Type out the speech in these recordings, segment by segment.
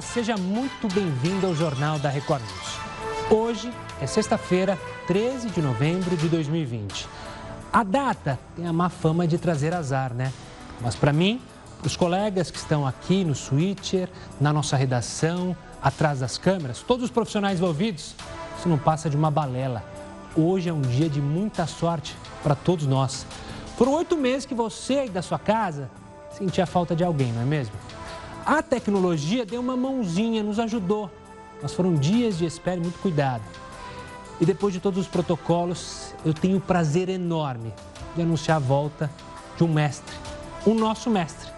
Seja muito bem-vindo ao Jornal da Record News. Hoje é sexta-feira, 13 de novembro de 2020. A data tem a má fama de trazer azar, né? Mas para mim, os colegas que estão aqui no Switcher, na nossa redação, atrás das câmeras, todos os profissionais envolvidos, isso não passa de uma balela. Hoje é um dia de muita sorte para todos nós. Foram oito meses que você aí da sua casa sentia falta de alguém, não é mesmo? A tecnologia deu uma mãozinha, nos ajudou, mas foram dias de espera e muito cuidado. E depois de todos os protocolos, eu tenho o prazer enorme de anunciar a volta de um mestre, o nosso mestre,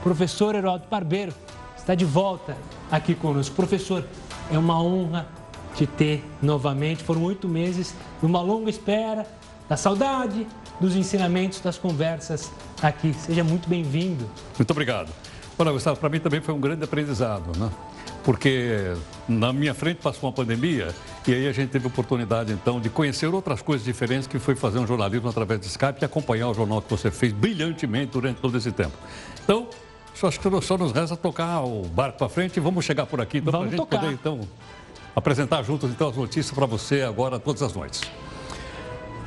professor Heródoto Barbeiro, está de volta aqui conosco. Professor, é uma honra te ter novamente. Foram oito meses de uma longa espera, da saudade, dos ensinamentos, das conversas aqui. Seja muito bem-vindo. Muito obrigado. Olha, Gustavo, para mim também foi um grande aprendizado, né? Porque na minha frente passou uma pandemia e aí a gente teve oportunidade, então, de conhecer outras coisas diferentes que foi fazer um jornalismo através de Skype e acompanhar o jornal que você fez brilhantemente durante todo esse tempo. Então, só, acho que só nos resta tocar o barco para frente e vamos chegar por aqui, então, para a gente tocar. poder, então, apresentar juntos, então, as notícias para você agora, todas as noites.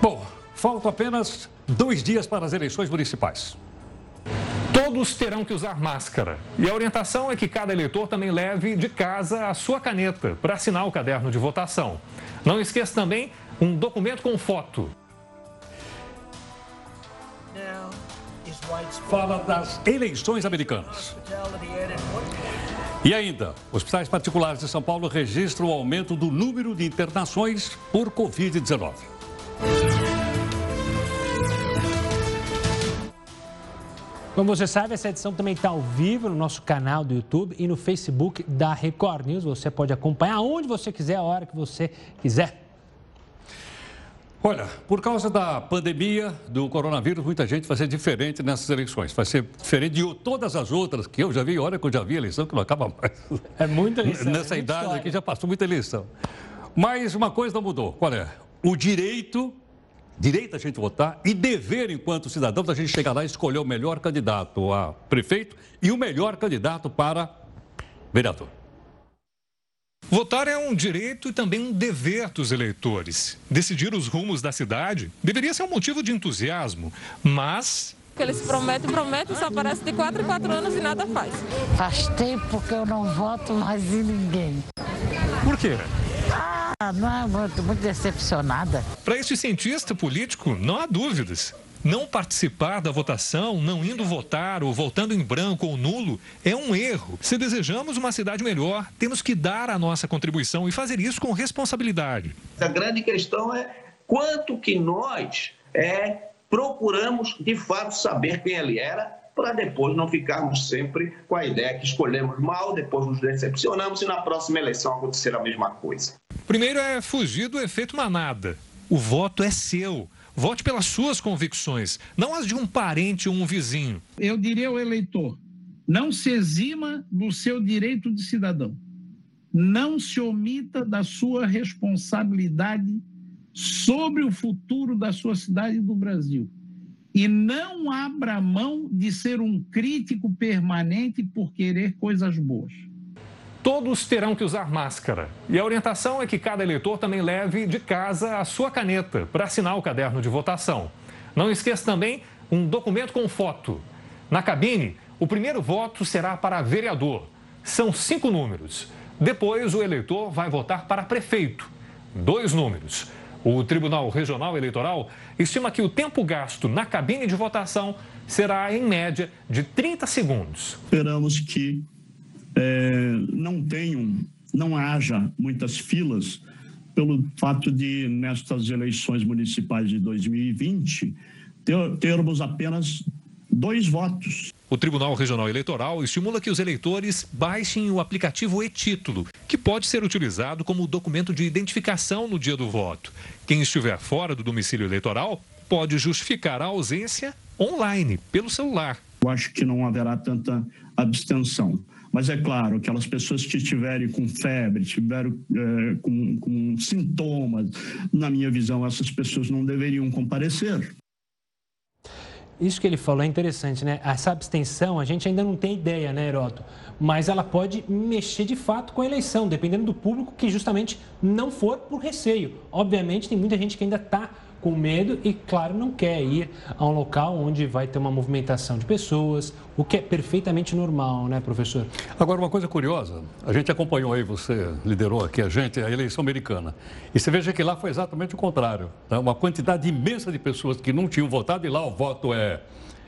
Bom, faltam apenas dois dias para as eleições municipais. Todos terão que usar máscara. E a orientação é que cada eleitor também leve de casa a sua caneta para assinar o caderno de votação. Não esqueça também um documento com foto. Fala das eleições americanas. E ainda, hospitais particulares de São Paulo registram o aumento do número de internações por Covid-19. Como você sabe, essa edição também está ao vivo no nosso canal do YouTube e no Facebook da Record News. Você pode acompanhar onde você quiser, a hora que você quiser. Olha, por causa da pandemia do coronavírus, muita gente vai ser diferente nessas eleições. Vai ser diferente de todas as outras que eu já vi. Olha que eu já vi eleição que não acaba mais. É muita eleição. Nessa é idade história. aqui já passou muita eleição. Mas uma coisa não mudou. Qual é? O direito direito a gente votar e dever, enquanto cidadãos, a gente chegar lá e escolher o melhor candidato a prefeito e o melhor candidato para vereador. Votar é um direito e também um dever dos eleitores. Decidir os rumos da cidade deveria ser um motivo de entusiasmo, mas eles prometem, prometem, só aparece de quatro em quatro anos e nada faz. Faz tempo que eu não voto mais em ninguém. Por quê? Ah, não é muito, muito decepcionada. Para este cientista político, não há dúvidas. Não participar da votação, não indo votar ou votando em branco ou nulo é um erro. Se desejamos uma cidade melhor, temos que dar a nossa contribuição e fazer isso com responsabilidade. A grande questão é quanto que nós é, procuramos de fato saber quem ele era para depois não ficarmos sempre com a ideia que escolhemos mal, depois nos decepcionamos e na próxima eleição acontecer a mesma coisa. Primeiro é fugir do efeito manada. O voto é seu. Vote pelas suas convicções, não as de um parente ou um vizinho. Eu diria ao eleitor: não se exima do seu direito de cidadão. Não se omita da sua responsabilidade sobre o futuro da sua cidade e do Brasil e não abra mão de ser um crítico permanente por querer coisas boas. Todos terão que usar máscara. E a orientação é que cada eleitor também leve de casa a sua caneta para assinar o caderno de votação. Não esqueça também um documento com foto. Na cabine, o primeiro voto será para vereador. São cinco números. Depois, o eleitor vai votar para prefeito. Dois números. O Tribunal Regional Eleitoral estima que o tempo gasto na cabine de votação será, em média, de 30 segundos. Esperamos que é, não tenham, não haja muitas filas pelo fato de, nestas eleições municipais de 2020, ter, termos apenas dois votos. O Tribunal Regional Eleitoral estimula que os eleitores baixem o aplicativo e-Título, que pode ser utilizado como documento de identificação no dia do voto. Quem estiver fora do domicílio eleitoral pode justificar a ausência online, pelo celular. Eu acho que não haverá tanta abstenção. Mas é claro, aquelas pessoas que estiverem com febre, tiveram é, com, com sintomas, na minha visão, essas pessoas não deveriam comparecer. isso que ele falou é interessante, né? Essa abstenção, a gente ainda não tem ideia, né, Heroto? Mas ela pode mexer de fato com a eleição, dependendo do público que justamente não for por receio. Obviamente, tem muita gente que ainda está com medo e, claro, não quer ir a um local onde vai ter uma movimentação de pessoas, o que é perfeitamente normal, né, professor? Agora, uma coisa curiosa, a gente acompanhou aí, você liderou aqui a gente, a eleição americana. E você veja que lá foi exatamente o contrário. Tá? Uma quantidade imensa de pessoas que não tinham votado, e lá o voto é,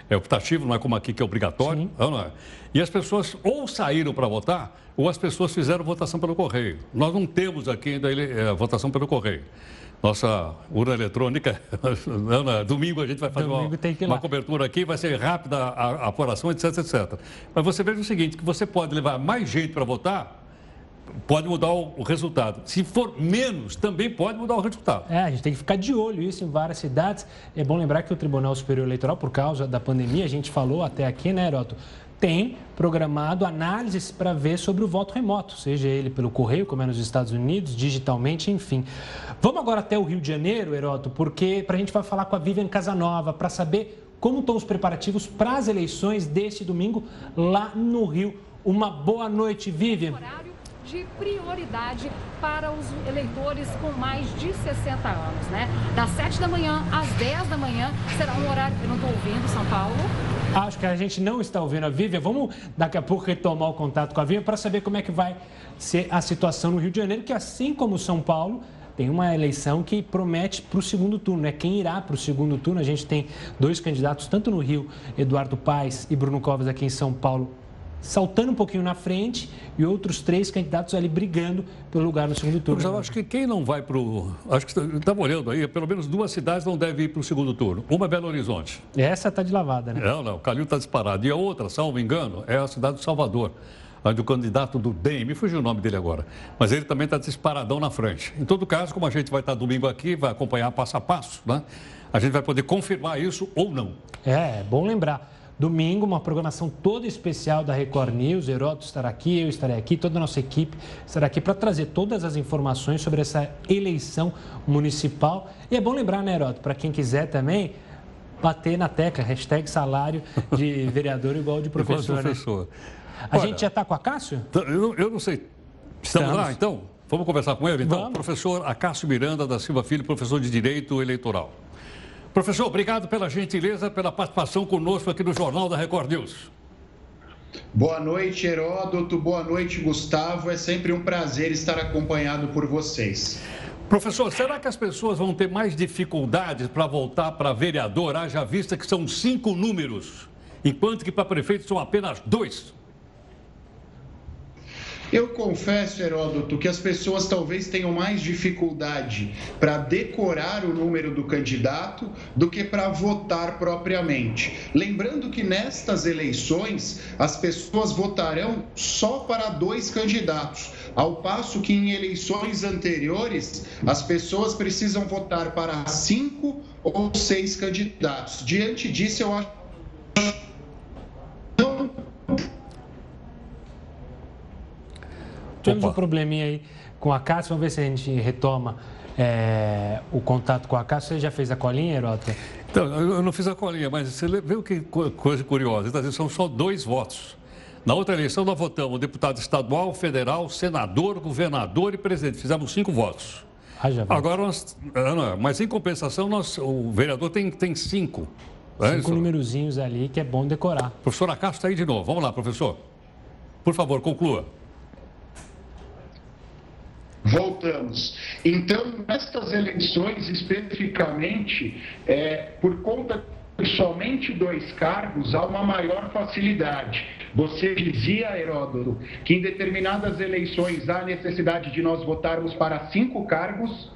é optativo, não é como aqui que é obrigatório. Não é? E as pessoas ou saíram para votar, ou as pessoas fizeram votação pelo correio. Nós não temos aqui ainda a é, votação pelo correio nossa urna eletrônica. domingo a gente vai fazer uma, uma, cobertura aqui, vai ser rápida a, a apuração, etc, etc. Mas você veja o seguinte, que você pode levar mais gente para votar, pode mudar o, o, resultado. Se for menos, também pode mudar o resultado. É, a gente tem que ficar de olho isso em várias cidades. É bom lembrar que o Tribunal Superior Eleitoral, por causa da pandemia, a gente falou até aqui, né, Heroto, tem programado análises para ver sobre o voto remoto, seja ele pelo correio, como é nos Estados Unidos, digitalmente, enfim. Vamos agora até o Rio de Janeiro, Heroto, porque para a gente vai falar com a Vivian Casanova para saber como estão os preparativos para as eleições deste domingo lá no Rio. Uma boa noite, Vivian de prioridade para os eleitores com mais de 60 anos, né? Das 7 da manhã às 10 da manhã será um horário eu não estou ouvindo, São Paulo. Acho que a gente não está ouvindo a Vivian. Vamos daqui a pouco retomar o contato com a Vivian para saber como é que vai ser a situação no Rio de Janeiro, que assim como São Paulo, tem uma eleição que promete para o segundo turno, né? Quem irá para o segundo turno? A gente tem dois candidatos, tanto no Rio, Eduardo Paes e Bruno Covas aqui em São Paulo, saltando um pouquinho na frente e outros três candidatos ali brigando pelo lugar no segundo turno. Eu acho que quem não vai para o. Acho que estava olhando aí, pelo menos duas cidades não devem ir para o segundo turno. Uma é Belo Horizonte. Essa está de lavada, né? Não, não, o Calil está disparado. E a outra, salvo engano, é a cidade de Salvador. Onde o candidato do DEM, me fugiu o nome dele agora, mas ele também está disparadão na frente. Em todo caso, como a gente vai estar domingo aqui, vai acompanhar passo a passo, né? A gente vai poder confirmar isso ou não. É, é bom lembrar. Domingo, uma programação toda especial da Record News. Heroto estará aqui, eu estarei aqui, toda a nossa equipe estará aqui para trazer todas as informações sobre essa eleição municipal. E é bom lembrar, né, Heroto, para quem quiser também, bater na tecla, hashtag salário de vereador igual de professor. Professor. Né? A Olha, gente já está com a Cássio? Eu, eu não sei. Estamos, Estamos, lá, então? Vamos conversar com ele, então? Vamos. Professor Acácio Miranda da Silva Filho, professor de Direito Eleitoral. Professor, obrigado pela gentileza, pela participação conosco aqui no Jornal da Record News. Boa noite, Heródoto. Boa noite, Gustavo. É sempre um prazer estar acompanhado por vocês. Professor, será que as pessoas vão ter mais dificuldades para voltar para vereador, haja vista que são cinco números, enquanto que para prefeito são apenas dois? Eu confesso, Heródoto, que as pessoas talvez tenham mais dificuldade para decorar o número do candidato do que para votar propriamente. Lembrando que nestas eleições as pessoas votarão só para dois candidatos, ao passo que em eleições anteriores as pessoas precisam votar para cinco ou seis candidatos. Diante disso, eu acho Tivemos um probleminha aí com a Cássio, vamos ver se a gente retoma é, o contato com a Cássio. Você já fez a colinha, Herota? Então, eu não fiz a colinha, mas você viu que coisa curiosa. Então, são só dois votos. Na outra eleição, nós votamos deputado estadual, federal, senador, governador e presidente. Fizemos cinco votos. Ah, Agora, nós, ah, mas em compensação, nós, o vereador tem, tem cinco. É cinco numerozinhos ali que é bom decorar. Professor Acácio está aí de novo. Vamos lá, professor. Por favor, conclua. Voltamos. Então, nestas eleições, especificamente, é, por conta de somente dois cargos, há uma maior facilidade. Você dizia, Heródoto, que em determinadas eleições há necessidade de nós votarmos para cinco cargos,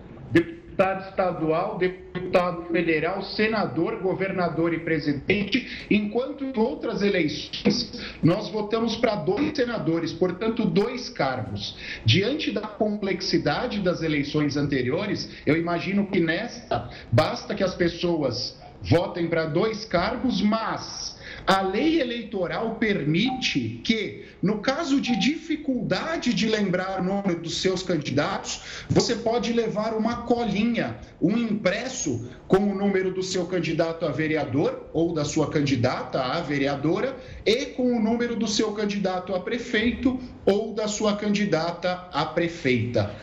deputado estadual, deputado federal, senador, governador e presidente, enquanto em outras eleições nós votamos para dois senadores, portanto, dois cargos. Diante da complexidade das eleições anteriores, eu imagino que nesta basta que as pessoas votem para dois cargos, mas A lei eleitoral permite que, no caso de dificuldade de lembrar o nome dos seus candidatos, você pode levar uma colinha, um impresso com o número do seu candidato a vereador ou da sua candidata a vereadora e com o número do seu candidato a prefeito ou da sua candidata a prefeita.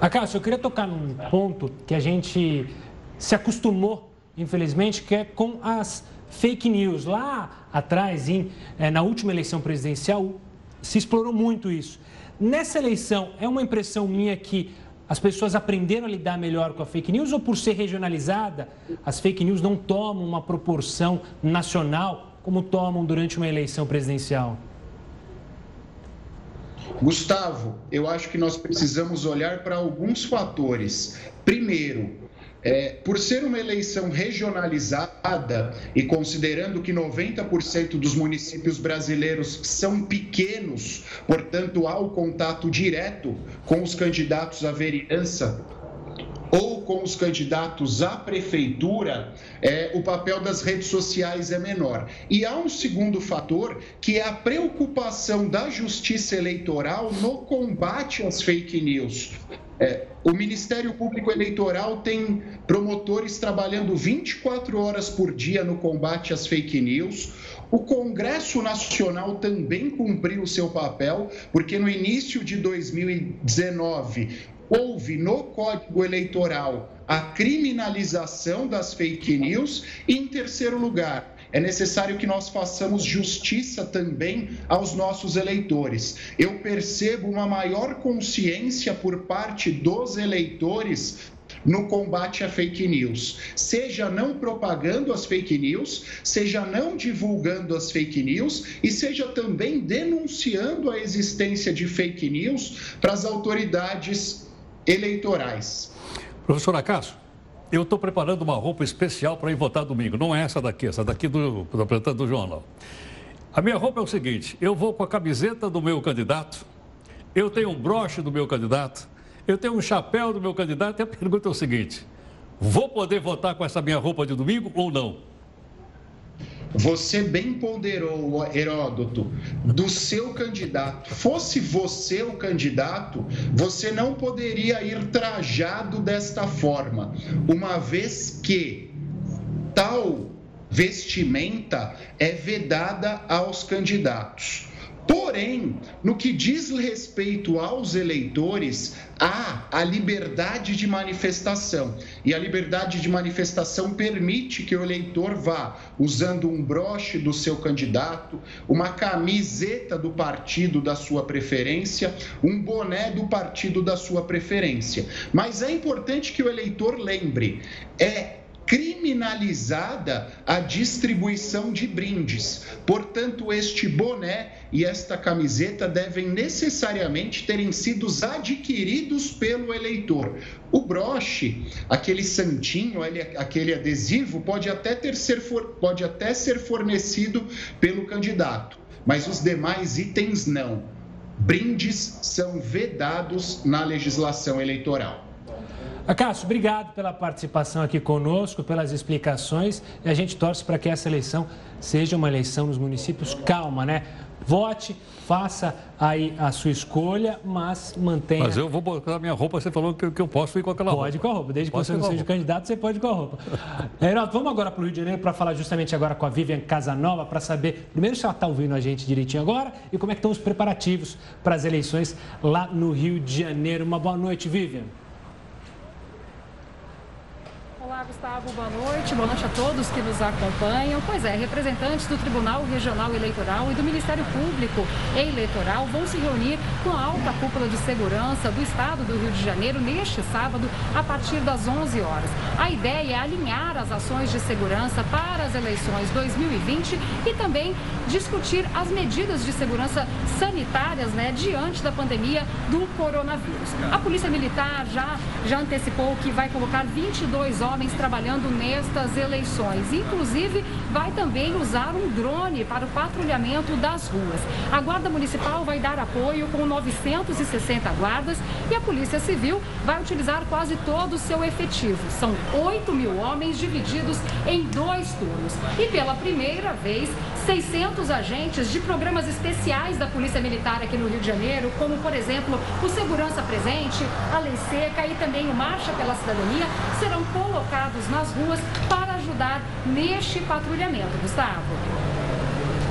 Acácio, eu queria tocar num ponto que a gente se acostumou, infelizmente, que é com as fake news. Lá atrás, em, é, na última eleição presidencial, se explorou muito isso. Nessa eleição, é uma impressão minha que as pessoas aprenderam a lidar melhor com a fake news ou por ser regionalizada, as fake news não tomam uma proporção nacional como tomam durante uma eleição presidencial? Gustavo, eu acho que nós precisamos olhar para alguns fatores. Primeiro, é, por ser uma eleição regionalizada e considerando que 90% dos municípios brasileiros são pequenos, portanto, há o contato direto com os candidatos à vereança ou com os candidatos à prefeitura, é, o papel das redes sociais é menor. E há um segundo fator, que é a preocupação da justiça eleitoral no combate às fake news. É, o Ministério Público Eleitoral tem promotores trabalhando 24 horas por dia no combate às fake news. O Congresso Nacional também cumpriu o seu papel, porque no início de 2019 houve no Código Eleitoral a criminalização das fake news e, em terceiro lugar, é necessário que nós façamos justiça também aos nossos eleitores. Eu percebo uma maior consciência por parte dos eleitores no combate a fake news, seja não propagando as fake news, seja não divulgando as fake news e seja também denunciando a existência de fake news para as autoridades eleitorais. Professor Acácio, eu estou preparando uma roupa especial para ir votar domingo. Não é essa daqui, essa daqui do, do apresentador do jornal. A minha roupa é o seguinte: eu vou com a camiseta do meu candidato, eu tenho um broche do meu candidato, eu tenho um chapéu do meu candidato. E a pergunta é o seguinte: vou poder votar com essa minha roupa de domingo ou não? Você bem ponderou, Heródoto, do seu candidato. Fosse você o candidato, você não poderia ir trajado desta forma, uma vez que tal vestimenta é vedada aos candidatos. Porém, no que diz respeito aos eleitores, há a liberdade de manifestação. E a liberdade de manifestação permite que o eleitor vá usando um broche do seu candidato, uma camiseta do partido da sua preferência, um boné do partido da sua preferência. Mas é importante que o eleitor lembre: é criminalizada a distribuição de brindes. Portanto, este boné e esta camiseta devem necessariamente terem sido adquiridos pelo eleitor. O broche, aquele santinho, aquele adesivo, pode até, ter ser, pode até ser fornecido pelo candidato, mas os demais itens não. Brindes são vedados na legislação eleitoral. Acácio, obrigado pela participação aqui conosco, pelas explicações. E a gente torce para que essa eleição seja uma eleição nos municípios calma, né? Vote, faça aí a sua escolha, mas mantenha. Mas eu vou botar minha roupa, você falou que, que eu posso ir com aquela pode roupa. Pode com a roupa, desde que você não seja candidato, você pode com a roupa. Heraldo, vamos agora para o Rio de Janeiro para falar justamente agora com a Vivian Casanova, para saber, primeiro, se ela está ouvindo a gente direitinho agora e como é que estão os preparativos para as eleições lá no Rio de Janeiro. Uma boa noite, Vivian. Olá, Gustavo, boa noite. Boa noite a todos que nos acompanham. Pois é, representantes do Tribunal Regional Eleitoral e do Ministério Público Eleitoral vão se reunir com a alta cúpula de segurança do Estado do Rio de Janeiro neste sábado, a partir das 11 horas. A ideia é alinhar as ações de segurança para as eleições 2020 e também discutir as medidas de segurança sanitárias né, diante da pandemia do coronavírus. A Polícia Militar já, já antecipou que vai colocar 22 homens trabalhando nestas eleições. Inclusive, vai também usar um drone para o patrulhamento das ruas. A Guarda Municipal vai dar apoio com 960 guardas e a Polícia Civil vai utilizar quase todo o seu efetivo. São 8 mil homens divididos em dois turnos. E pela primeira vez, 600 agentes de programas especiais da Polícia Militar aqui no Rio de Janeiro, como, por exemplo, o Segurança Presente, a Lei Seca e também o Marcha pela Cidadania, serão colocados nas ruas para ajudar neste patrulhamento. Gustavo.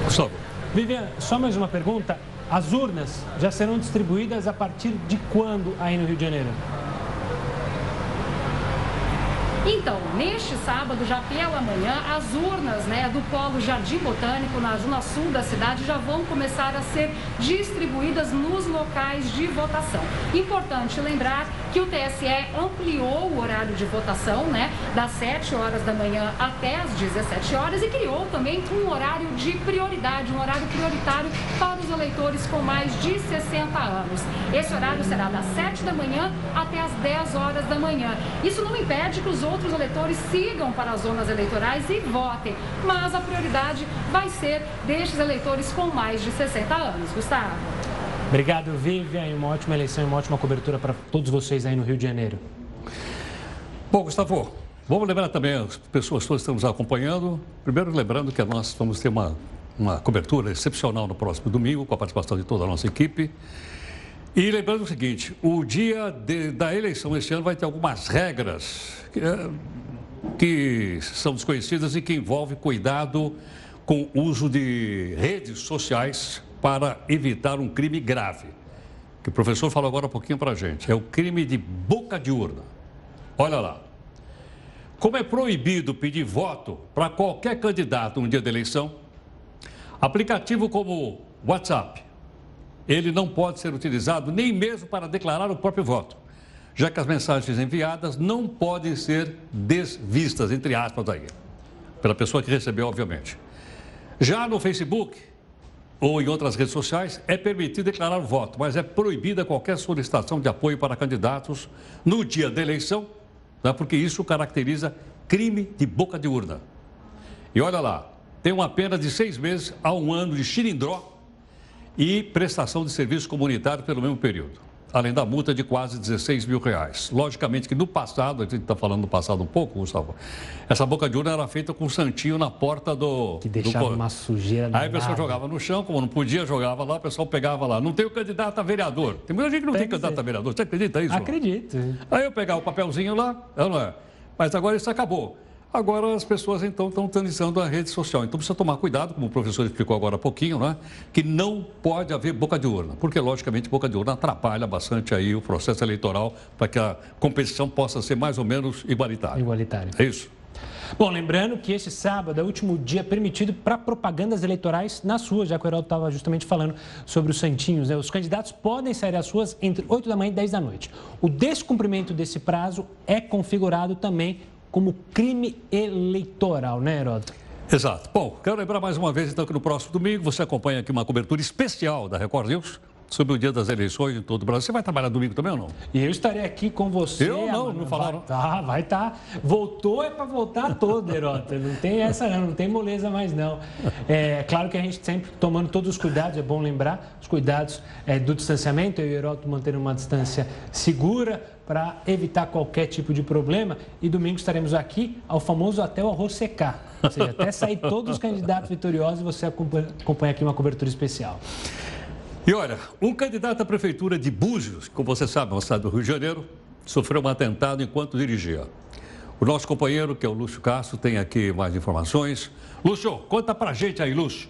Gustavo. Vivian, só mais uma pergunta. As urnas já serão distribuídas a partir de quando aí no Rio de Janeiro? Então, neste sábado, já pela manhã, as urnas né, do Polo Jardim Botânico, na zona sul da cidade, já vão começar a ser distribuídas nos locais de votação. Importante lembrar que o TSE ampliou o horário de votação, né, das 7 horas da manhã até as 17 horas e criou também um horário de prioridade, um horário prioritário para os eleitores com mais de 60 anos. Esse horário será das 7 da manhã até as 10 horas da manhã. Isso não impede que os outros eleitores sigam para as zonas eleitorais e votem, mas a prioridade vai ser destes eleitores com mais de 60 anos. Gustavo. Obrigado, Vivian, e uma ótima eleição e uma ótima cobertura para todos vocês aí no Rio de Janeiro. Bom, Gustavo, vamos lembrar também as pessoas que estão nos acompanhando. Primeiro, lembrando que nós vamos ter uma, uma cobertura excepcional no próximo domingo, com a participação de toda a nossa equipe. E lembrando o seguinte, o dia de, da eleição este ano vai ter algumas regras que, é, que são desconhecidas e que envolvem cuidado com o uso de redes sociais para evitar um crime grave. Que o professor falou agora um pouquinho para a gente. É o crime de boca de urna. Olha lá. Como é proibido pedir voto para qualquer candidato no dia da eleição, aplicativo como WhatsApp, ele não pode ser utilizado nem mesmo para declarar o próprio voto, já que as mensagens enviadas não podem ser desvistas, entre aspas, aí, pela pessoa que recebeu, obviamente. Já no Facebook ou em outras redes sociais, é permitido declarar o voto, mas é proibida qualquer solicitação de apoio para candidatos no dia da eleição, né, porque isso caracteriza crime de boca de urna. E olha lá, tem uma pena de seis meses a um ano de xilindró e prestação de serviço comunitário pelo mesmo período, além da multa de quase 16 mil reais. Logicamente que no passado, a gente está falando do passado um pouco, Gustavo, essa boca de urna era feita com um santinho na porta do... Que deixava do... uma sujeira Aí a pessoa jogava no chão, como não podia, jogava lá, o pessoal pegava lá. Não tem o candidato a vereador. Tem muita gente que não tem, tem candidato a vereador. Você acredita nisso? Acredito. Aí eu pegava o papelzinho lá, não é? Mas agora isso acabou. Agora as pessoas então estão utilizando a rede social. Então precisa tomar cuidado, como o professor explicou agora há pouquinho, né? que não pode haver boca de urna, porque logicamente boca de urna atrapalha bastante aí o processo eleitoral para que a competição possa ser mais ou menos igualitária. Igualitária. É isso. Bom, lembrando que este sábado é o último dia permitido para propagandas eleitorais nas ruas, já que o Heraldo estava justamente falando sobre os santinhos. Né? Os candidatos podem sair às ruas entre 8 da manhã e 10 da noite. O descumprimento desse prazo é configurado também como crime eleitoral, né, Heródoto? Exato. Bom, quero lembrar mais uma vez, então, que no próximo domingo você acompanha aqui uma cobertura especial da Record News sobre o dia das eleições em todo o Brasil. Você vai trabalhar domingo também ou não? E eu estarei aqui com você. Eu não, não falaram. Vai, tá, vai estar. Tá. Voltou é para voltar todo, Herota. Não tem essa não, não tem moleza mais não. É claro que a gente sempre tomando todos os cuidados, é bom lembrar, os cuidados é, do distanciamento, eu e o manter uma distância segura para evitar qualquer tipo de problema. E domingo estaremos aqui ao famoso até o arroz secar. Ou seja, até sair todos os candidatos vitoriosos, você acompanha, acompanha aqui uma cobertura especial. E olha, um candidato à prefeitura de Búzios, como você sabe, no estado do Rio de Janeiro, sofreu um atentado enquanto dirigia. O nosso companheiro, que é o Lúcio Castro, tem aqui mais informações. Lúcio, conta pra gente aí, Lúcio.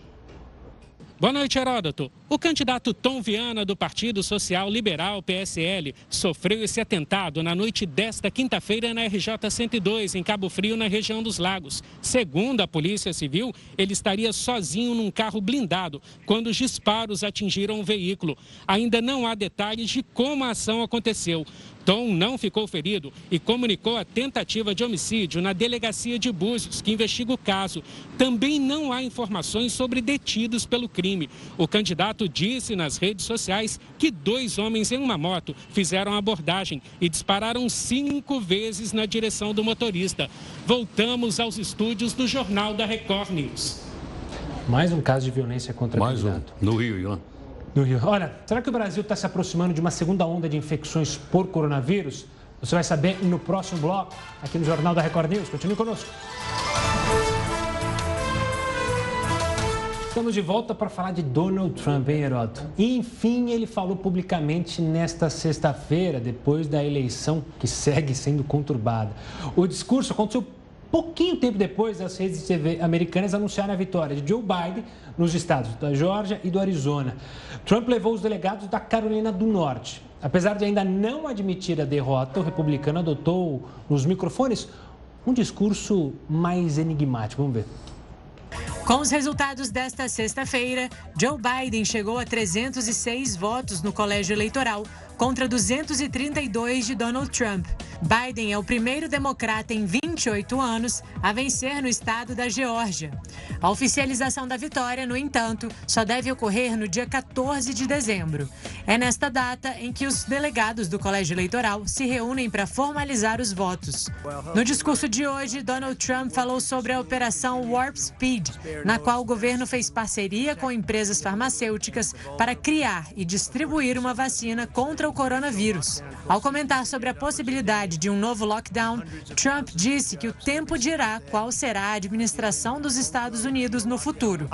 Boa noite, Heródoto. O candidato Tom Viana, do Partido Social Liberal, PSL, sofreu esse atentado na noite desta quinta-feira na RJ 102, em Cabo Frio, na região dos Lagos. Segundo a Polícia Civil, ele estaria sozinho num carro blindado quando os disparos atingiram o veículo. Ainda não há detalhes de como a ação aconteceu. Tom não ficou ferido e comunicou a tentativa de homicídio na delegacia de Búzios, que investiga o caso. Também não há informações sobre detidos pelo crime. O candidato disse nas redes sociais que dois homens em uma moto fizeram a abordagem e dispararam cinco vezes na direção do motorista. Voltamos aos estúdios do Jornal da Record News. Mais um caso de violência contra Mais candidato. um, no Rio, Ilan. No Rio. Olha, será que o Brasil está se aproximando de uma segunda onda de infecções por coronavírus? Você vai saber no próximo bloco, aqui no Jornal da Record News. Continue conosco. Estamos de volta para falar de Donald Trump, hein, Heroto? Enfim, ele falou publicamente nesta sexta-feira, depois da eleição que segue sendo conturbada. O discurso aconteceu pouquinho tempo depois das redes de TV americanas anunciarem a vitória de Joe Biden nos estados da Geórgia e do Arizona. Trump levou os delegados da Carolina do Norte. Apesar de ainda não admitir a derrota, o republicano adotou nos microfones um discurso mais enigmático. Vamos ver. Com os resultados desta sexta-feira, Joe Biden chegou a 306 votos no colégio eleitoral contra 232 de Donald Trump. Biden é o primeiro democrata em 28 anos a vencer no estado da Geórgia. A oficialização da vitória, no entanto, só deve ocorrer no dia 14 de dezembro. É nesta data em que os delegados do colégio eleitoral se reúnem para formalizar os votos. No discurso de hoje, Donald Trump falou sobre a operação Warp Speed, na qual o governo fez parceria com empresas farmacêuticas para criar e distribuir uma vacina contra o coronavírus. Ao comentar sobre a possibilidade de um novo lockdown, Trump disse que o tempo dirá qual será a administração dos Estados Unidos no futuro.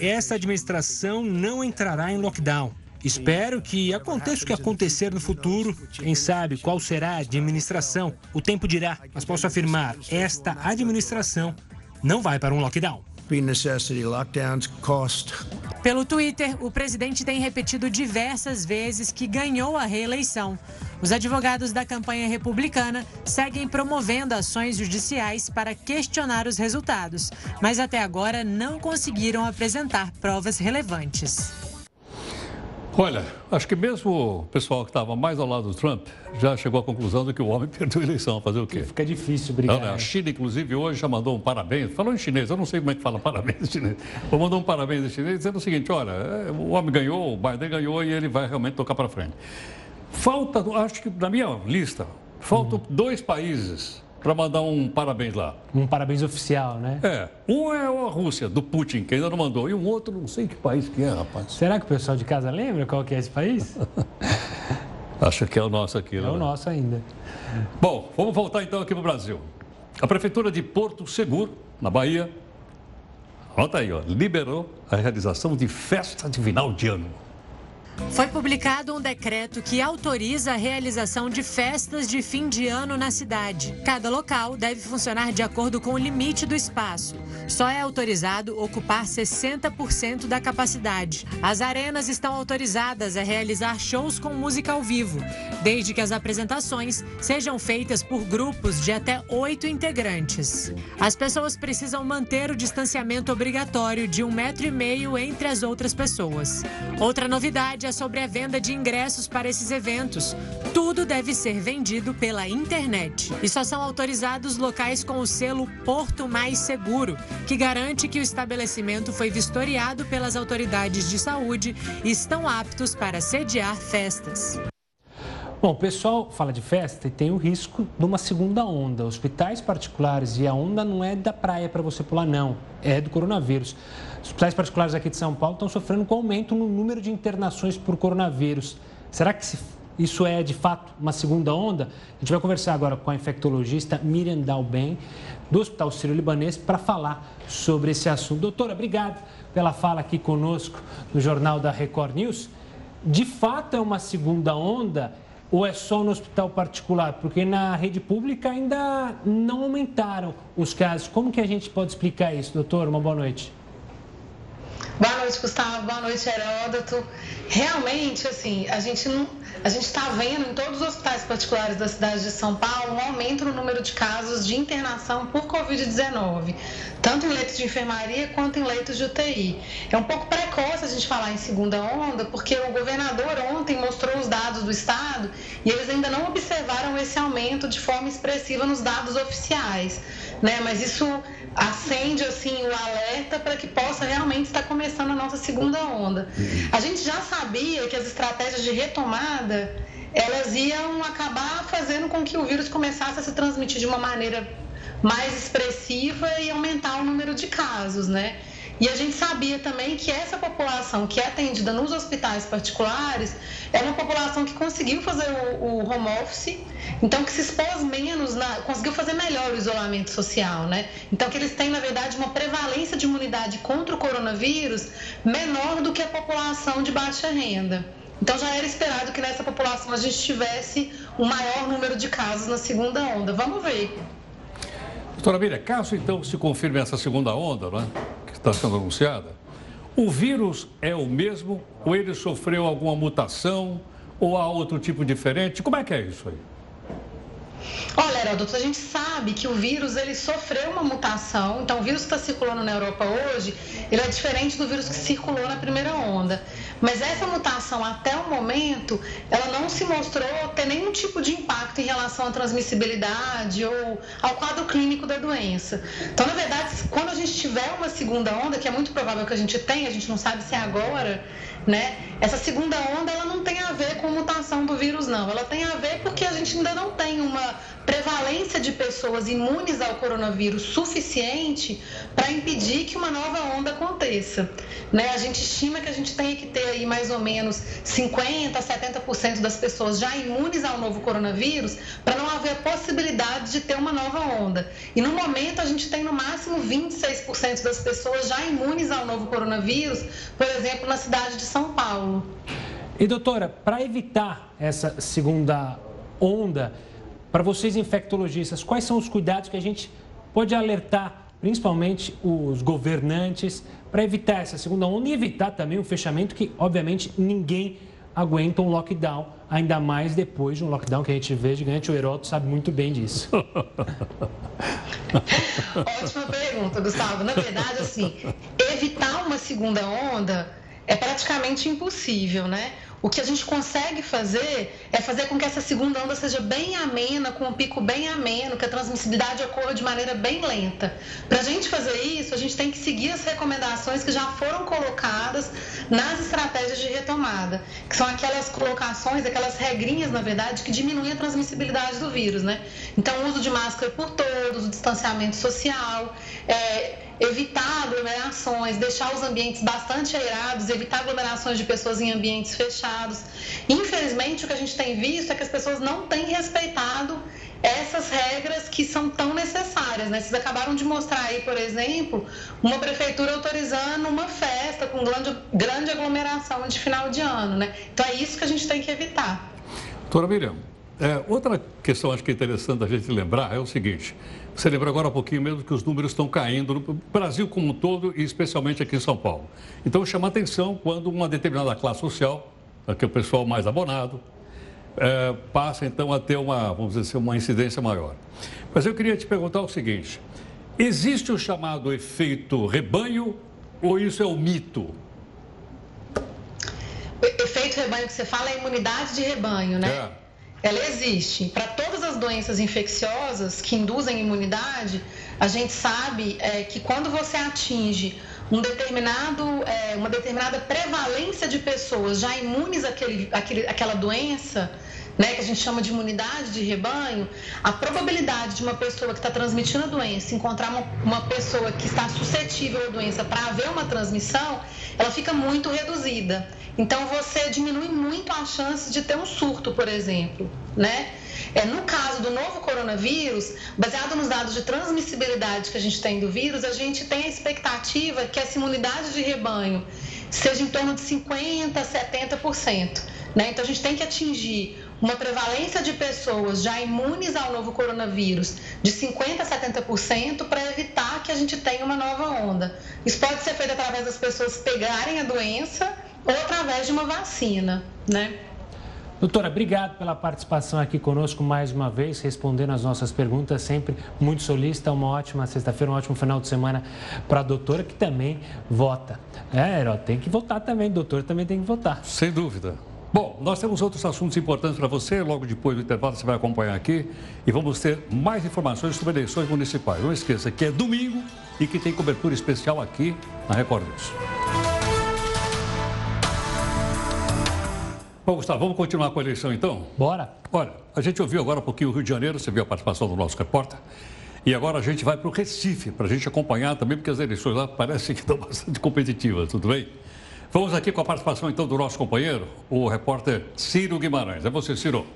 Essa administração não entrará em lockdown. Espero que aconteça o que acontecer no futuro. Quem sabe qual será a administração? O tempo dirá. Mas posso afirmar: esta administração não vai para um lockdown. Pelo Twitter, o presidente tem repetido diversas vezes que ganhou a reeleição. Os advogados da campanha republicana seguem promovendo ações judiciais para questionar os resultados, mas até agora não conseguiram apresentar provas relevantes. Olha, acho que mesmo o pessoal que estava mais ao lado do Trump já chegou à conclusão de que o homem perdeu a eleição. Fazer o quê? Fica difícil brigar. Não, né? A China, inclusive, hoje já mandou um parabéns. Falou em chinês, eu não sei como é que fala parabéns em chinês. Mas mandou um parabéns em chinês dizendo o seguinte: olha, é, o homem ganhou, o Biden ganhou e ele vai realmente tocar para frente. Falta, acho que na minha lista, faltam uhum. dois países para mandar um parabéns lá. Um parabéns oficial, né? É. Um é a Rússia, do Putin, que ainda não mandou. E um outro, não sei que país que é, rapaz. Será que o pessoal de casa lembra qual que é esse país? Acho que é o nosso aqui, né? É o nosso ainda. Bom, vamos voltar então aqui para o Brasil. A Prefeitura de Porto Seguro, na Bahia, Anota aí, ó, liberou a realização de festa de final de ano. Foi publicado um decreto que autoriza a realização de festas de fim de ano na cidade. Cada local deve funcionar de acordo com o limite do espaço. Só é autorizado ocupar 60% da capacidade. As arenas estão autorizadas a realizar shows com música ao vivo, desde que as apresentações sejam feitas por grupos de até oito integrantes. As pessoas precisam manter o distanciamento obrigatório de um metro e meio entre as outras pessoas. Outra novidade é sobre a venda de ingressos para esses eventos. Tudo deve ser vendido pela internet. E só são autorizados locais com o selo Porto Mais Seguro, que garante que o estabelecimento foi vistoriado pelas autoridades de saúde e estão aptos para sediar festas. Bom, o pessoal fala de festa e tem o risco de uma segunda onda. Hospitais particulares e a onda não é da praia para você pular, não. É do coronavírus. Hospitais particulares aqui de São Paulo estão sofrendo com aumento no número de internações por coronavírus. Será que isso é de fato uma segunda onda? A gente vai conversar agora com a infectologista Miriam Dalben, do Hospital Sírio-Libanês, para falar sobre esse assunto. Doutora, obrigado pela fala aqui conosco no Jornal da Record News. De fato é uma segunda onda ou é só no hospital particular? Porque na rede pública ainda não aumentaram os casos. Como que a gente pode explicar isso, doutor? Uma boa noite. Boa noite, Gustavo. Boa noite, Heródoto. Realmente, assim, a gente não, a gente está vendo em todos os hospitais particulares da cidade de São Paulo um aumento no número de casos de internação por Covid-19, tanto em leitos de enfermaria quanto em leitos de UTI. É um pouco precoce a gente falar em segunda onda, porque o governador ontem mostrou os dados do estado e eles ainda não observaram esse aumento de forma expressiva nos dados oficiais, né? Mas isso acende assim o alerta para que possa realmente estar começando a nossa segunda onda. A gente já sabia que as estratégias de retomada elas iam acabar fazendo com que o vírus começasse a se transmitir de uma maneira mais expressiva e aumentar o número de casos, né? E a gente sabia também que essa população que é atendida nos hospitais particulares é uma população que conseguiu fazer o, o home office, então que se expôs menos, na, conseguiu fazer melhor o isolamento social, né? Então que eles têm, na verdade, uma prevalência de imunidade contra o coronavírus menor do que a população de baixa renda. Então já era esperado que nessa população a gente tivesse um maior número de casos na segunda onda. Vamos ver. Doutora Miriam, caso então se confirme essa segunda onda, não é? está sendo anunciada, o vírus é o mesmo ou ele sofreu alguma mutação ou há outro tipo diferente? Como é que é isso aí? Olha, Heródoto, a gente sabe que o vírus ele sofreu uma mutação. Então, o vírus que está circulando na Europa hoje, ele é diferente do vírus que circulou na primeira onda. Mas essa mutação, até o momento, ela não se mostrou ter nenhum tipo de impacto em relação à transmissibilidade ou ao quadro clínico da doença. Então, na verdade, quando a gente tiver uma segunda onda, que é muito provável que a gente tenha, a gente não sabe se é agora, né? Essa segunda onda, ela não tem a ver com mutação do vírus, não. Ela tem a ver porque a gente ainda não tem uma prevalência de pessoas imunes ao coronavírus suficiente para impedir que uma nova onda aconteça. Né? A gente estima que a gente tenha que ter aí mais ou menos 50% a 70% das pessoas já imunes ao novo coronavírus para não haver possibilidade de ter uma nova onda. E no momento a gente tem no máximo 26% das pessoas já imunes ao novo coronavírus, por exemplo, na cidade de São Paulo. E doutora, para evitar essa segunda onda, para vocês infectologistas, quais são os cuidados que a gente pode alertar, principalmente os governantes, para evitar essa segunda onda e evitar também o fechamento que, obviamente, ninguém aguenta um lockdown, ainda mais depois de um lockdown que a gente vê gigante. O Heroto sabe muito bem disso. Ótima pergunta, Gustavo. Na verdade, assim, evitar uma segunda onda é praticamente impossível, né? O que a gente consegue fazer é fazer com que essa segunda onda seja bem amena, com um pico bem ameno, que a transmissibilidade ocorra de maneira bem lenta. Para a gente fazer isso, a gente tem que seguir as recomendações que já foram colocadas nas estratégias de retomada, que são aquelas colocações, aquelas regrinhas, na verdade, que diminuem a transmissibilidade do vírus, né? Então, uso de máscara por todos, o distanciamento social, é, evitar aglomerações, deixar os ambientes bastante aerados, evitar aglomerações de pessoas em ambientes fechados. Infelizmente, o que a gente tem visto é que as pessoas não têm respeitado essas regras que são tão necessárias. Né? Vocês acabaram de mostrar aí, por exemplo, uma prefeitura autorizando uma festa com grande, grande aglomeração de final de ano. Né? Então é isso que a gente tem que evitar. Doutora Miriam, é, outra questão acho que é interessante a gente lembrar é o seguinte: você lembra agora um pouquinho mesmo que os números estão caindo no Brasil como um todo e especialmente aqui em São Paulo. Então chama atenção quando uma determinada classe social, que é o pessoal mais abonado, é, passa então a ter uma, vamos dizer assim, uma incidência maior. Mas eu queria te perguntar o seguinte: existe o chamado efeito rebanho ou isso é o mito? O efeito rebanho que você fala é imunidade de rebanho, né? É ela existe. Para todas as doenças infecciosas que induzem imunidade, a gente sabe é, que quando você atinge um determinado, é, uma determinada prevalência de pessoas já imunes àquele, àquele, àquela doença, né, que a gente chama de imunidade de rebanho, a probabilidade de uma pessoa que está transmitindo a doença encontrar uma, uma pessoa que está suscetível à doença para haver uma transmissão, ela fica muito reduzida. Então você diminui muito a chance de ter um surto, por exemplo, né? É, no caso do novo coronavírus, baseado nos dados de transmissibilidade que a gente tem do vírus, a gente tem a expectativa que essa imunidade de rebanho seja em torno de 50%, 70%. Né? Então a gente tem que atingir uma prevalência de pessoas já imunes ao novo coronavírus de 50% a 70% para evitar que a gente tenha uma nova onda. Isso pode ser feito através das pessoas pegarem a doença ou através de uma vacina, né? Doutora, obrigado pela participação aqui conosco mais uma vez, respondendo as nossas perguntas, sempre muito solícita. Uma ótima sexta-feira, um ótimo final de semana para a doutora, que também vota. É, Herói, tem que votar também, doutor também tem que votar. Sem dúvida. Bom, nós temos outros assuntos importantes para você. Logo depois do intervalo, você vai acompanhar aqui e vamos ter mais informações sobre eleições municipais. Não esqueça que é domingo e que tem cobertura especial aqui na Record News. Bom, Gustavo, vamos continuar com a eleição então? Bora. Olha, a gente ouviu agora um pouquinho o Rio de Janeiro, você viu a participação do nosso repórter. E agora a gente vai para o Recife, para a gente acompanhar também, porque as eleições lá parecem que estão bastante competitivas, tudo bem? Vamos aqui com a participação então do nosso companheiro, o repórter Ciro Guimarães. É você, Ciro.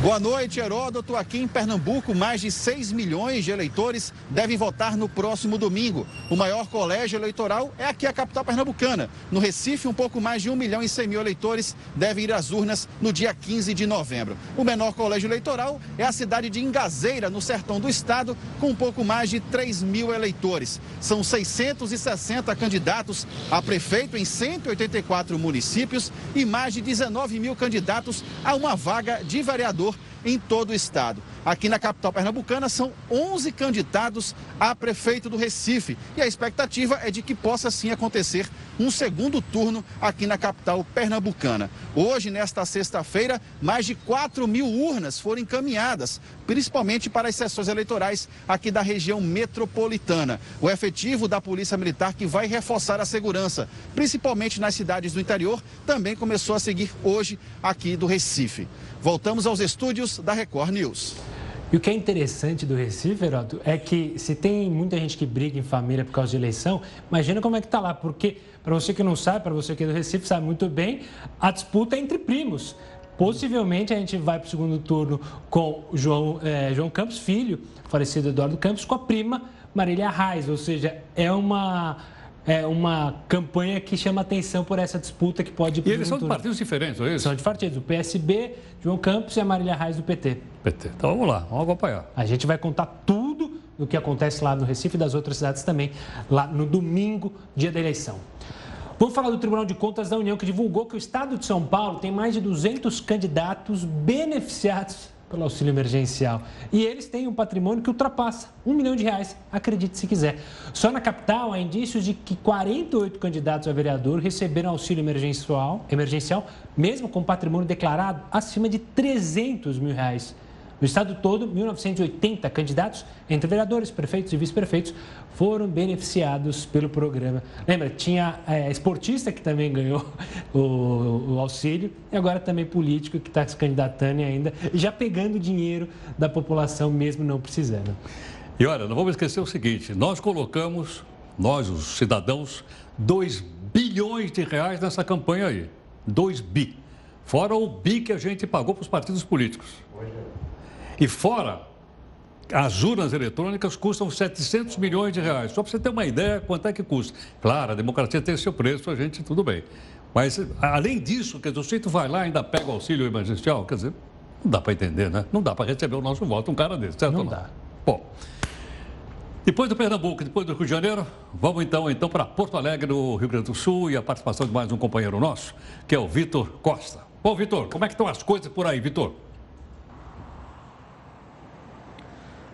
Boa noite, Heródoto. Aqui em Pernambuco, mais de 6 milhões de eleitores devem votar no próximo domingo. O maior colégio eleitoral é aqui a capital pernambucana. No Recife, um pouco mais de 1 milhão e 100 mil eleitores devem ir às urnas no dia 15 de novembro. O menor colégio eleitoral é a cidade de Ingazeira, no sertão do estado, com um pouco mais de 3 mil eleitores. São 660 candidatos a prefeito em 184 municípios e mais de 19 mil candidatos a uma vaga de vereador em todo o estado. Aqui na capital pernambucana são 11 candidatos a prefeito do Recife e a expectativa é de que possa sim acontecer um segundo turno aqui na capital pernambucana. Hoje, nesta sexta-feira, mais de 4 mil urnas foram encaminhadas, principalmente para as sessões eleitorais aqui da região metropolitana. O efetivo da Polícia Militar, que vai reforçar a segurança, principalmente nas cidades do interior, também começou a seguir hoje aqui do Recife. Voltamos aos estúdios da Record News. E o que é interessante do Recife, Heroto, é que se tem muita gente que briga em família por causa de eleição, imagina como é que está lá, porque, para você que não sabe, para você que é do Recife, sabe muito bem, a disputa é entre primos. Possivelmente a gente vai para o segundo turno com João, é, João Campos, filho, falecido Eduardo Campos, com a prima Marília Reis, ou seja, é uma é uma campanha que chama atenção por essa disputa que pode... E eles são de partidos diferentes, é isso? São de partidos. O PSB, João Campos e a Marília Reis do PT. PT. Então vamos lá, vamos acompanhar. A gente vai contar tudo do que acontece lá no Recife e das outras cidades também, lá no domingo, dia da eleição. Vamos falar do Tribunal de Contas da União, que divulgou que o Estado de São Paulo tem mais de 200 candidatos beneficiados pelo auxílio emergencial. E eles têm um patrimônio que ultrapassa um milhão de reais, acredite se quiser. Só na capital há indícios de que 48 candidatos a vereador receberam auxílio emergencial, emergencial mesmo com patrimônio declarado acima de 300 mil reais. No estado todo, 1.980 candidatos, entre vereadores, prefeitos e vice-prefeitos, foram beneficiados pelo programa. Lembra, tinha é, esportista que também ganhou o, o, auxílio e agora também político que está se candidatando ainda já pegando dinheiro da população mesmo não precisando. E olha, não vamos esquecer o seguinte: nós colocamos, nós, os cidadãos, 2 bilhões de reais nessa campanha aí. 2 bi. Fora o bi que a gente pagou para os partidos políticos. E fora, as urnas eletrônicas custam 700 milhões de reais. Só para você ter uma ideia quanto é que custa. Claro, a democracia tem seu preço, a gente tudo bem. Mas, além disso, quer dizer, o sujeito vai lá e ainda pega o auxílio emergencial, quer dizer, não dá para entender, né? Não dá para receber o nosso voto um cara desse, certo? Não, não? dá. Bom, depois do Pernambuco, depois do Rio de Janeiro, vamos então, então para Porto Alegre, no Rio Grande do Sul, e a participação de mais um companheiro nosso, que é o Vitor Costa. Bom, Vitor, como é que estão as coisas por aí, Vitor?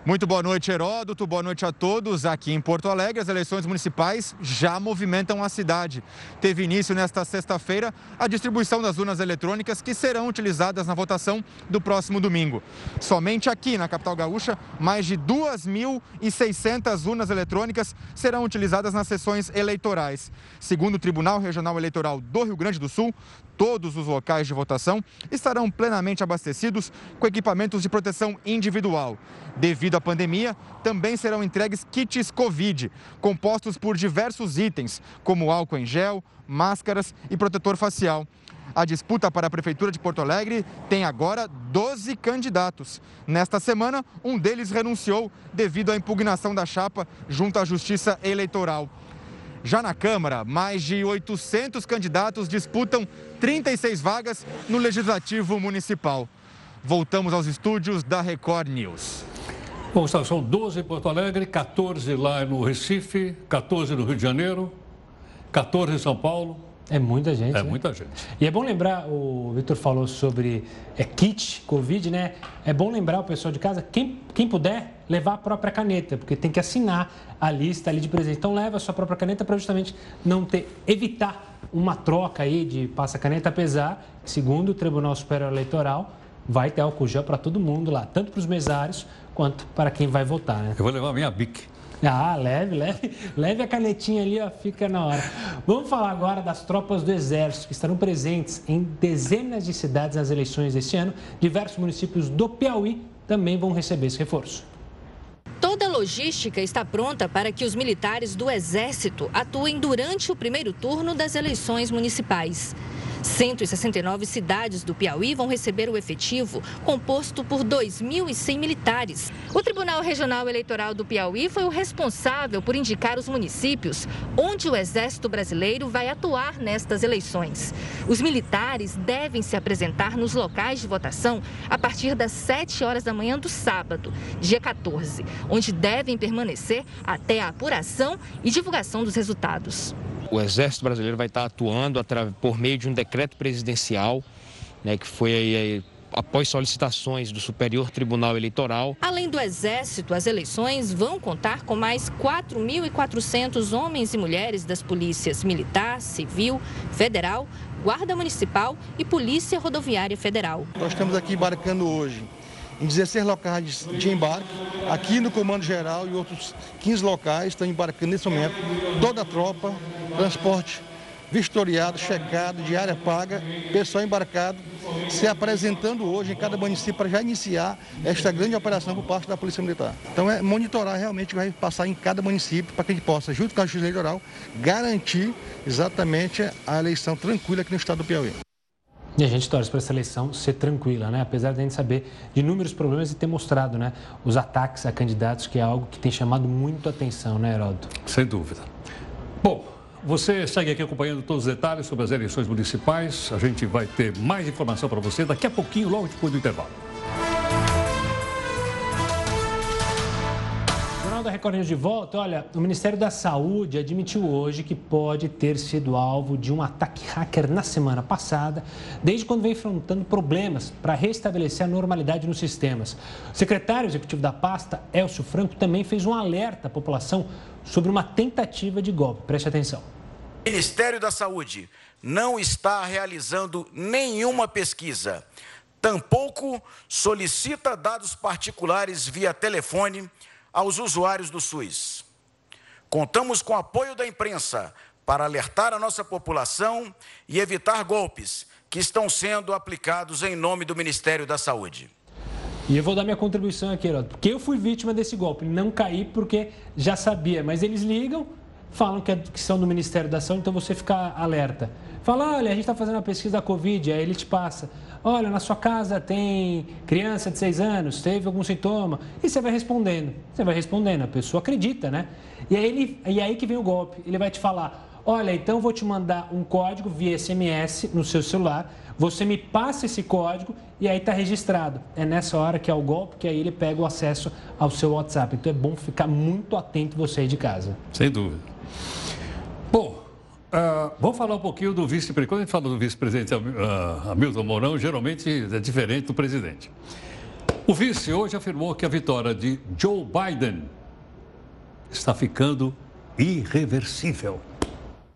Muito boa noite, Heródoto. Boa noite a todos. Aqui em Porto Alegre, as eleições municipais já movimentam a cidade. Teve início nesta sexta-feira a distribuição das urnas eletrônicas que serão utilizadas na votação do próximo domingo. Somente aqui na capital gaúcha, mais de 2.600 urnas eletrônicas serão utilizadas nas sessões eleitorais. Segundo o Tribunal Regional Eleitoral do Rio Grande do Sul, todos os locais de votação estarão plenamente abastecidos com equipamentos de proteção individual. Devido à pandemia, também serão entregues kits Covid, compostos por diversos itens, como álcool em gel, máscaras e protetor facial. A disputa para a Prefeitura de Porto Alegre tem agora 12 candidatos. Nesta semana, um deles renunciou devido à impugnação da chapa junto à Justiça Eleitoral. Já na Câmara, mais de 800 candidatos disputam 36 vagas no Legislativo Municipal. Voltamos aos estúdios da Record News. Bom, são 12 em Porto Alegre, 14 lá no Recife, 14 no Rio de Janeiro, 14 em São Paulo. É muita gente. É né? muita gente. E é bom lembrar, o Vitor falou sobre é, kit Covid, né? É bom lembrar o pessoal de casa, quem, quem puder, levar a própria caneta, porque tem que assinar a lista ali de presente. Então leva a sua própria caneta para justamente não ter, evitar uma troca aí de passa-caneta, apesar, segundo o Tribunal Superior Eleitoral, vai ter álcool gel para todo mundo lá, tanto para os mesários quanto para quem vai votar, né? Eu vou levar a minha bic. Ah, leve, leve, leve a canetinha ali, ó, fica na hora. Vamos falar agora das tropas do Exército, que estarão presentes em dezenas de cidades nas eleições deste ano. Diversos municípios do Piauí também vão receber esse reforço. Toda a logística está pronta para que os militares do Exército atuem durante o primeiro turno das eleições municipais. 169 cidades do Piauí vão receber o efetivo, composto por 2.100 militares. O Tribunal Regional Eleitoral do Piauí foi o responsável por indicar os municípios onde o Exército Brasileiro vai atuar nestas eleições. Os militares devem se apresentar nos locais de votação a partir das 7 horas da manhã do sábado, dia 14, onde devem permanecer até a apuração e divulgação dos resultados. O Exército Brasileiro vai estar atuando por meio de um decreto presidencial, né, que foi aí, após solicitações do Superior Tribunal Eleitoral. Além do Exército, as eleições vão contar com mais 4.400 homens e mulheres das polícias militar, civil, federal, Guarda Municipal e Polícia Rodoviária Federal. Nós estamos aqui embarcando hoje em 16 locais de embarque, aqui no Comando Geral e outros 15 locais estão embarcando nesse momento toda a tropa, transporte vistoriado, checado, diária paga, pessoal embarcado, se apresentando hoje em cada município para já iniciar esta grande operação por parte da Polícia Militar. Então é monitorar realmente o que vai passar em cada município para que a gente possa, junto com a Justiça Eleitoral, garantir exatamente a eleição tranquila aqui no estado do Piauí. E a gente torce para essa eleição ser tranquila, né? Apesar de a gente saber de inúmeros problemas e ter mostrado, né? Os ataques a candidatos, que é algo que tem chamado muito a atenção, né, Heródoto? Sem dúvida. Bom, você segue aqui acompanhando todos os detalhes sobre as eleições municipais. A gente vai ter mais informação para você daqui a pouquinho, logo depois do intervalo. Da Record News de volta. Olha, o Ministério da Saúde admitiu hoje que pode ter sido alvo de um ataque hacker na semana passada, desde quando vem enfrentando problemas para restabelecer a normalidade nos sistemas. O secretário executivo da pasta, Elcio Franco, também fez um alerta à população sobre uma tentativa de golpe. Preste atenção. O Ministério da Saúde não está realizando nenhuma pesquisa, tampouco solicita dados particulares via telefone aos usuários do SUS. Contamos com o apoio da imprensa para alertar a nossa população e evitar golpes que estão sendo aplicados em nome do Ministério da Saúde. E eu vou dar minha contribuição aqui, Heródoto, porque eu fui vítima desse golpe. Não caí porque já sabia, mas eles ligam, falam que, é, que são do Ministério da Saúde, então você fica alerta. Fala, olha, a gente está fazendo uma pesquisa da Covid, aí ele te passa. Olha, na sua casa tem criança de 6 anos, teve algum sintoma? E você vai respondendo. Você vai respondendo, a pessoa acredita, né? E aí, ele, e aí que vem o golpe. Ele vai te falar, olha, então vou te mandar um código via SMS no seu celular, você me passa esse código e aí está registrado. É nessa hora que é o golpe que aí ele pega o acesso ao seu WhatsApp. Então é bom ficar muito atento você aí de casa. Sem dúvida. Bom, Uh, vamos falar um pouquinho do vice-presidente. Quando a gente fala do vice-presidente uh, Hamilton Mourão, geralmente é diferente do presidente. O vice hoje afirmou que a vitória de Joe Biden está ficando irreversível.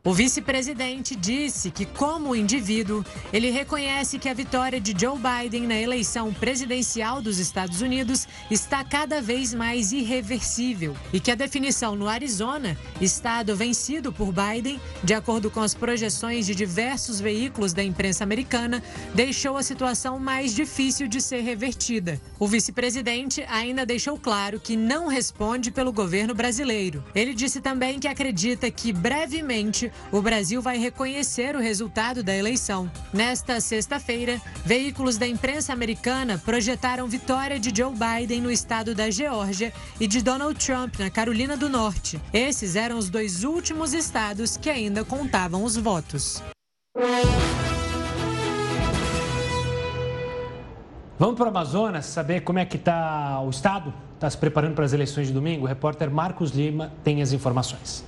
O vice-presidente disse que, como indivíduo, ele reconhece que a vitória de Joe Biden na eleição presidencial dos Estados Unidos está cada vez mais irreversível e que a definição no Arizona, estado vencido por Biden, de acordo com as projeções de diversos veículos da imprensa americana, deixou a situação mais difícil de ser revertida. O vice-presidente ainda deixou claro que não responde pelo governo brasileiro. Ele disse também que acredita que brevemente o Brasil vai reconhecer o resultado da eleição. Nesta sexta-feira, veículos da imprensa americana projetaram vitória de Joe Biden no estado da Geórgia e de Donald Trump na Carolina do Norte. Esses eram os dois últimos estados que ainda contavam os votos. Vamos para o Amazonas saber como é que está o estado? Está se preparando para as eleições de domingo? O repórter Marcos Lima tem as informações.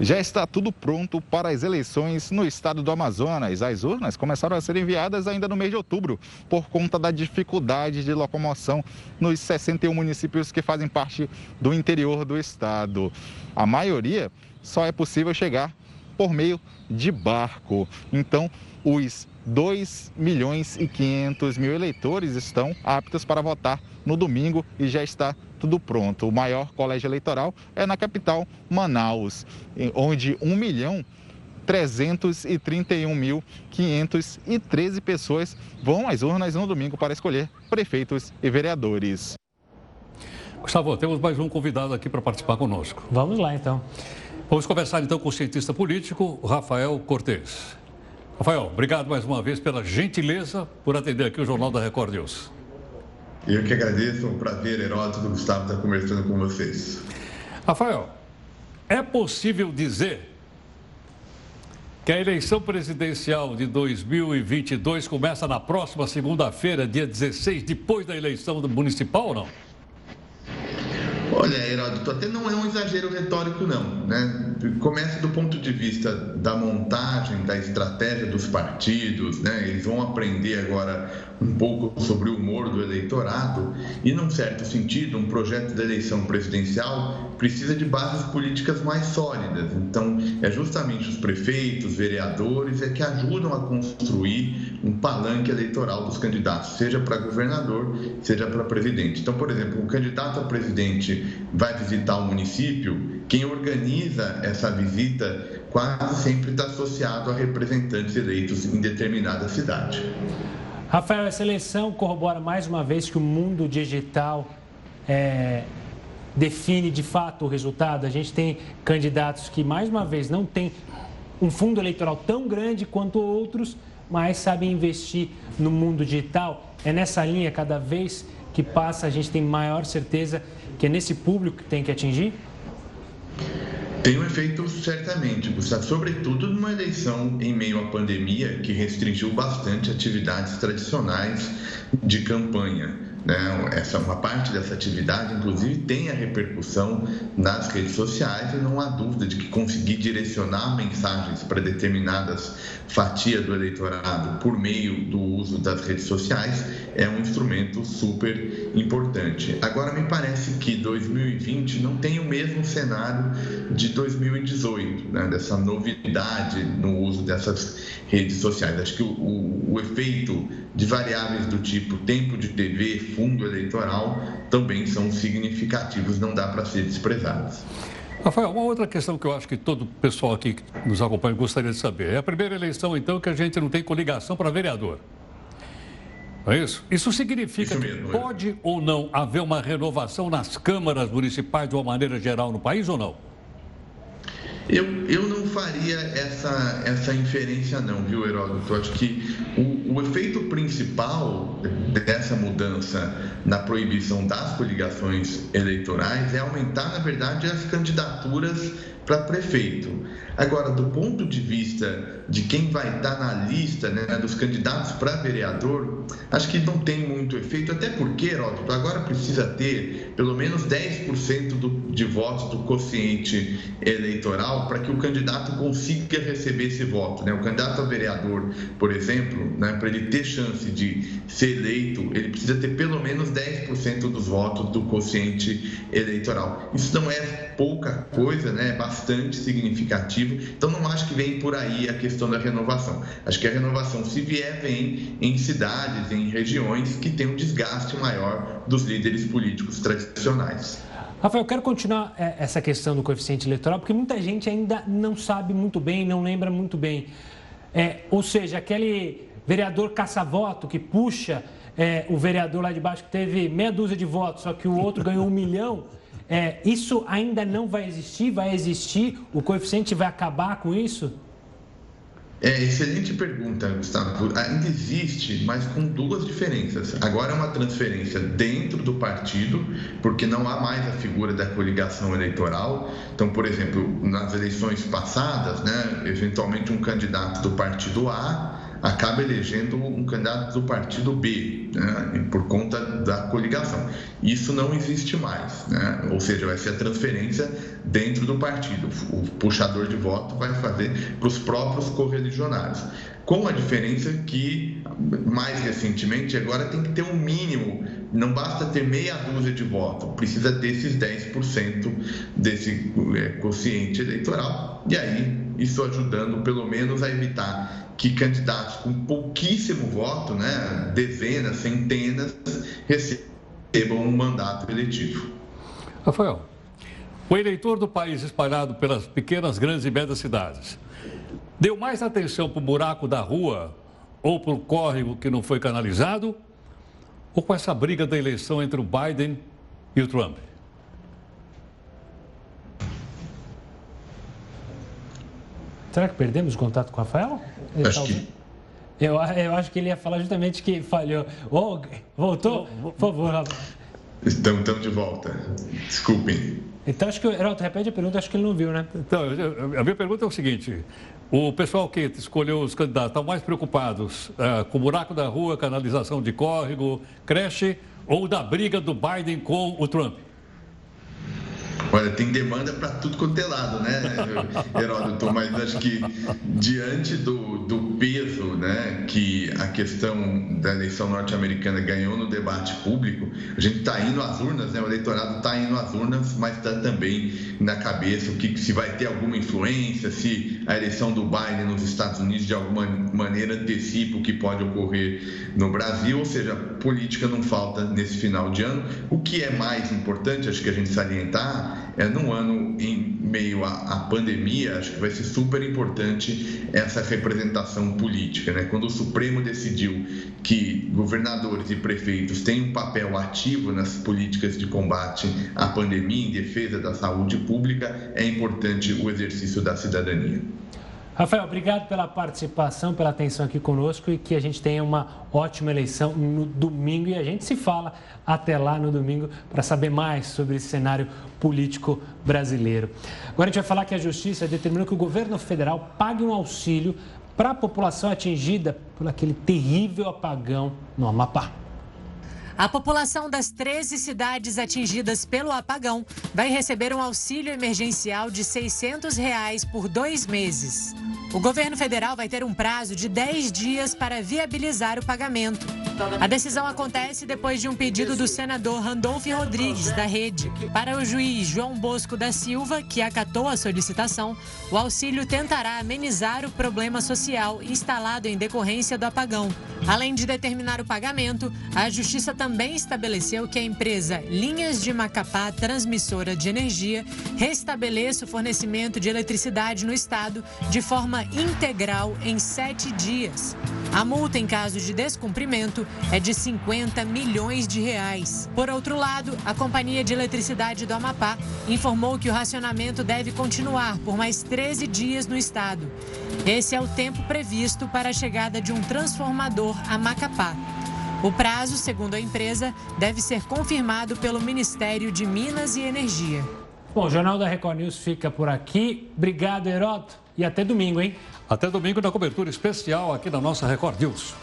Já está tudo pronto para as eleições no estado do Amazonas. As urnas começaram a ser enviadas ainda no mês de outubro, por conta da dificuldade de locomoção nos 61 municípios que fazem parte do interior do estado. A maioria só é possível chegar por meio de barco. Então, os 2 milhões e 500 mil eleitores estão aptos para votar no domingo e já está tudo pronto. O maior colégio eleitoral é na capital, Manaus, onde 1 milhão 331.513 pessoas vão às urnas no domingo para escolher prefeitos e vereadores. Gustavo, temos mais um convidado aqui para participar conosco. Vamos lá, então. Vamos conversar então com o cientista político Rafael Cortes. Rafael, obrigado mais uma vez pela gentileza por atender aqui o Jornal da Record News. Eu que agradeço, é um prazer, Heródoto Gustavo, estar conversando com vocês. Rafael, é possível dizer que a eleição presidencial de 2022 começa na próxima segunda-feira, dia 16, depois da eleição municipal ou não? Olha, Heródoto, até não é um exagero retórico, não. Né? Começa do ponto de vista da montagem, da estratégia dos partidos, né? eles vão aprender agora um pouco sobre o humor do eleitorado e, num certo sentido, um projeto de eleição presidencial precisa de bases políticas mais sólidas. Então, é justamente os prefeitos, vereadores, é que ajudam a construir um palanque eleitoral dos candidatos, seja para governador, seja para presidente. Então, por exemplo, o candidato a presidente vai visitar o município, quem organiza essa visita quase sempre está associado a representantes eleitos em determinada cidade. Rafael, essa eleição corrobora mais uma vez que o mundo digital é, define de fato o resultado. A gente tem candidatos que, mais uma vez, não têm um fundo eleitoral tão grande quanto outros, mas sabem investir no mundo digital. É nessa linha, cada vez que passa, a gente tem maior certeza que é nesse público que tem que atingir? Tem um efeito certamente, Gustavo, sobretudo numa eleição em meio à pandemia que restringiu bastante atividades tradicionais de campanha. Né? Essa, uma parte dessa atividade, inclusive, tem a repercussão nas redes sociais e não há dúvida de que conseguir direcionar mensagens para determinadas fatias do eleitorado por meio do uso das redes sociais é um instrumento super importante. Agora, me parece que 2020 não tem o mesmo cenário de 2018, né? dessa novidade no uso dessas redes sociais. Acho que o, o, o efeito de variáveis do tipo tempo de TV, fundo eleitoral, também são significativos, não dá para ser desprezados. Rafael, uma outra questão que eu acho que todo pessoal aqui que nos acompanha gostaria de saber. É a primeira eleição, então, que a gente não tem coligação para vereador. Não é isso? Isso significa isso mesmo, que pode é. ou não haver uma renovação nas câmaras municipais de uma maneira geral no país ou não? Eu, eu não faria essa, essa inferência não, viu, Heródoto? Acho que o, o efeito principal dessa mudança na proibição das coligações eleitorais é aumentar, na verdade, as candidaturas para prefeito. Agora, do ponto de vista de quem vai estar na lista né, dos candidatos para vereador, acho que não tem muito efeito, até porque, Heródoto, agora precisa ter pelo menos 10% do, de votos do quociente eleitoral para que o candidato consiga receber esse voto. Né? O candidato a vereador, por exemplo, né, para ele ter chance de ser eleito, ele precisa ter pelo menos 10% dos votos do quociente eleitoral. Isso não é pouca coisa, né? é bastante significativo, então não acho que vem por aí a questão da renovação. Acho que a renovação, se vier, vem em cidades, em regiões que tem um desgaste maior dos líderes políticos tradicionais. Rafael, eu quero continuar é, essa questão do coeficiente eleitoral, porque muita gente ainda não sabe muito bem, não lembra muito bem. É, ou seja, aquele vereador caça-voto que puxa é, o vereador lá de baixo que teve meia dúzia de votos, só que o outro ganhou um milhão. É, isso ainda não vai existir? Vai existir? O coeficiente vai acabar com isso? É, excelente pergunta, Gustavo. Ainda existe, mas com duas diferenças. Agora é uma transferência dentro do partido, porque não há mais a figura da coligação eleitoral. Então, por exemplo, nas eleições passadas, né, eventualmente um candidato do partido A acaba elegendo um candidato do partido B, né, por conta da coligação. Isso não existe mais, né? ou seja, vai ser a transferência dentro do partido. O puxador de voto vai fazer para os próprios correligionários. Com a diferença que, mais recentemente, agora tem que ter um mínimo, não basta ter meia dúzia de votos, precisa ter esses 10% desse é, quociente eleitoral, e aí isso ajudando pelo menos a evitar que candidatos com pouquíssimo voto, né, dezenas, centenas, recebam um mandato eletivo. Rafael, o eleitor do país espalhado pelas pequenas, grandes e médias cidades deu mais atenção para o buraco da rua ou para o córrego que não foi canalizado ou com essa briga da eleição entre o Biden e o Trump? Será que perdemos o contato com o Rafael? Acho que... eu, eu acho que ele ia falar justamente que falhou. Oh, voltou? Por favor, Rafael. Estamos, estamos de volta. Desculpem. Então, acho que, Heraldo, repete a pergunta, acho que ele não viu, né? Então, a minha pergunta é o seguinte: o pessoal que escolheu os candidatos estão mais preocupados uh, com o buraco da rua, canalização de córrego, creche ou da briga do Biden com o Trump? Olha, tem demanda para tudo quanto é lado, né, Heródoto? Mas acho que diante do, do peso né, que a questão da eleição norte-americana ganhou no debate público, a gente está indo às urnas, né? O eleitorado está indo às urnas, mas está também na cabeça o que se vai ter alguma influência, se a eleição do Biden nos Estados Unidos de alguma maneira antecipa o que pode ocorrer no Brasil, ou seja, política não falta nesse final de ano. O que é mais importante, acho que a gente salientar, é, num ano em meio à, pandemia, acho que vai ser super importante essa representação política. Né? Quando o Supremo decidiu que governadores e prefeitos têm um papel ativo nas políticas de combate à pandemia, em defesa da saúde pública, é importante o exercício da cidadania. Rafael, obrigado pela participação, pela atenção aqui conosco e que a gente tenha uma ótima eleição no domingo e a gente se fala até lá no domingo para saber mais sobre esse cenário político brasileiro. Agora a gente vai falar que a Justiça determinou que o governo federal pague um auxílio para a população atingida por aquele terrível apagão no Amapá. A população das 13 cidades atingidas pelo apagão vai receber um auxílio emergencial de 600 reais por dois meses. O governo federal vai ter um prazo de 10 dias para viabilizar o pagamento. A decisão acontece depois de um pedido do senador Randolph Rodrigues, da Rede. Para o juiz João Bosco da Silva, que acatou a solicitação, o auxílio tentará amenizar o problema social instalado em decorrência do apagão. Além de determinar o pagamento, a Justiça também estabeleceu que a empresa Linhas de Macapá Transmissora de Energia restabeleça o fornecimento de eletricidade no estado de forma integral em sete dias. A multa em caso de descumprimento é de 50 milhões de reais. Por outro lado, a Companhia de Eletricidade do Amapá informou que o racionamento deve continuar por mais 13 dias no estado. Esse é o tempo previsto para a chegada de um transformador a Macapá. O prazo, segundo a empresa, deve ser confirmado pelo Ministério de Minas e Energia. Bom, o Jornal da Record News fica por aqui. Obrigado, Heroto. E até domingo, hein? Até domingo na cobertura especial aqui na nossa Record News.